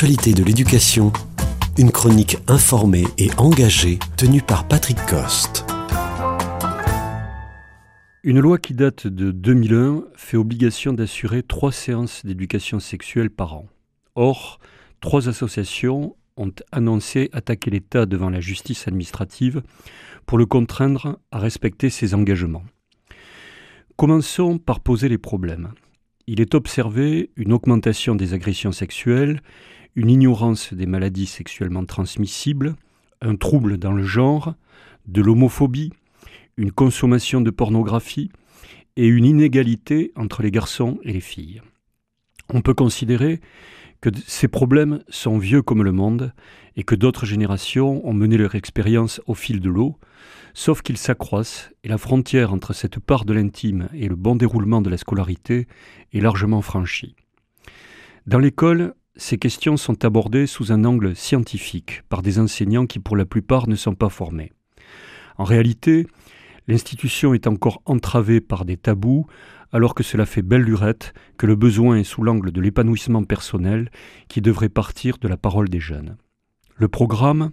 L'actualité de l'éducation, une chronique informée et engagée tenue par Patrick Coste. Une loi qui date de 2001 fait obligation d'assurer trois séances d'éducation sexuelle par an. Or, trois associations ont annoncé attaquer l'État devant la justice administrative pour le contraindre à respecter ses engagements. Commençons par poser les problèmes il est observé une augmentation des agressions sexuelles, une ignorance des maladies sexuellement transmissibles, un trouble dans le genre, de l'homophobie, une consommation de pornographie et une inégalité entre les garçons et les filles. On peut considérer que ces problèmes sont vieux comme le monde et que d'autres générations ont mené leur expérience au fil de l'eau, sauf qu'ils s'accroissent et la frontière entre cette part de l'intime et le bon déroulement de la scolarité est largement franchie. Dans l'école, ces questions sont abordées sous un angle scientifique par des enseignants qui pour la plupart ne sont pas formés. En réalité, l'institution est encore entravée par des tabous alors que cela fait belle lurette que le besoin est sous l'angle de l'épanouissement personnel qui devrait partir de la parole des jeunes. Le programme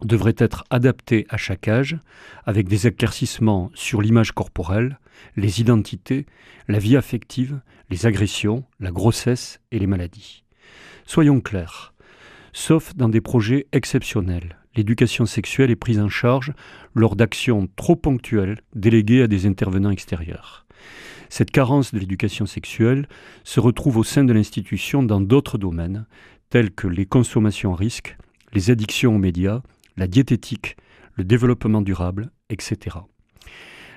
devrait être adapté à chaque âge, avec des éclaircissements sur l'image corporelle, les identités, la vie affective, les agressions, la grossesse et les maladies. Soyons clairs, sauf dans des projets exceptionnels, l'éducation sexuelle est prise en charge lors d'actions trop ponctuelles déléguées à des intervenants extérieurs. Cette carence de l'éducation sexuelle se retrouve au sein de l'institution dans d'autres domaines, tels que les consommations à risque, les addictions aux médias, la diététique, le développement durable, etc.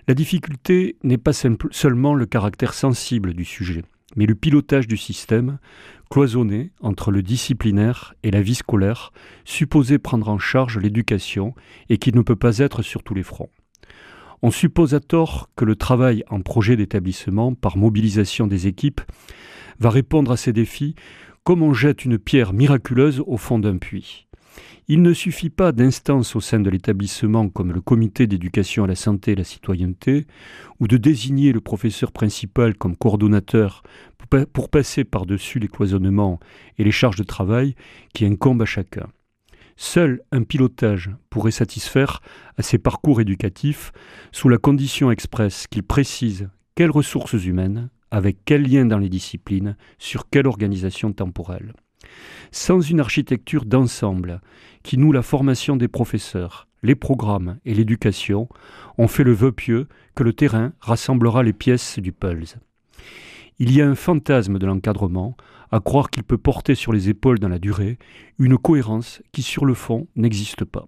La difficulté n'est pas seulement le caractère sensible du sujet, mais le pilotage du système, cloisonné entre le disciplinaire et la vie scolaire, supposé prendre en charge l'éducation et qui ne peut pas être sur tous les fronts. On suppose à tort que le travail en projet d'établissement par mobilisation des équipes va répondre à ces défis comme on jette une pierre miraculeuse au fond d'un puits. Il ne suffit pas d'instances au sein de l'établissement comme le comité d'éducation à la santé et la citoyenneté, ou de désigner le professeur principal comme coordonnateur pour passer par-dessus les cloisonnements et les charges de travail qui incombent à chacun. Seul un pilotage pourrait satisfaire à ces parcours éducatifs sous la condition expresse qu'il précise quelles ressources humaines, avec quels liens dans les disciplines, sur quelle organisation temporelle sans une architecture d'ensemble qui noue la formation des professeurs, les programmes et l'éducation, on fait le vœu pieux que le terrain rassemblera les pièces du pulse. Il y a un fantasme de l'encadrement, à croire qu'il peut porter sur les épaules dans la durée une cohérence qui sur le fond n'existe pas.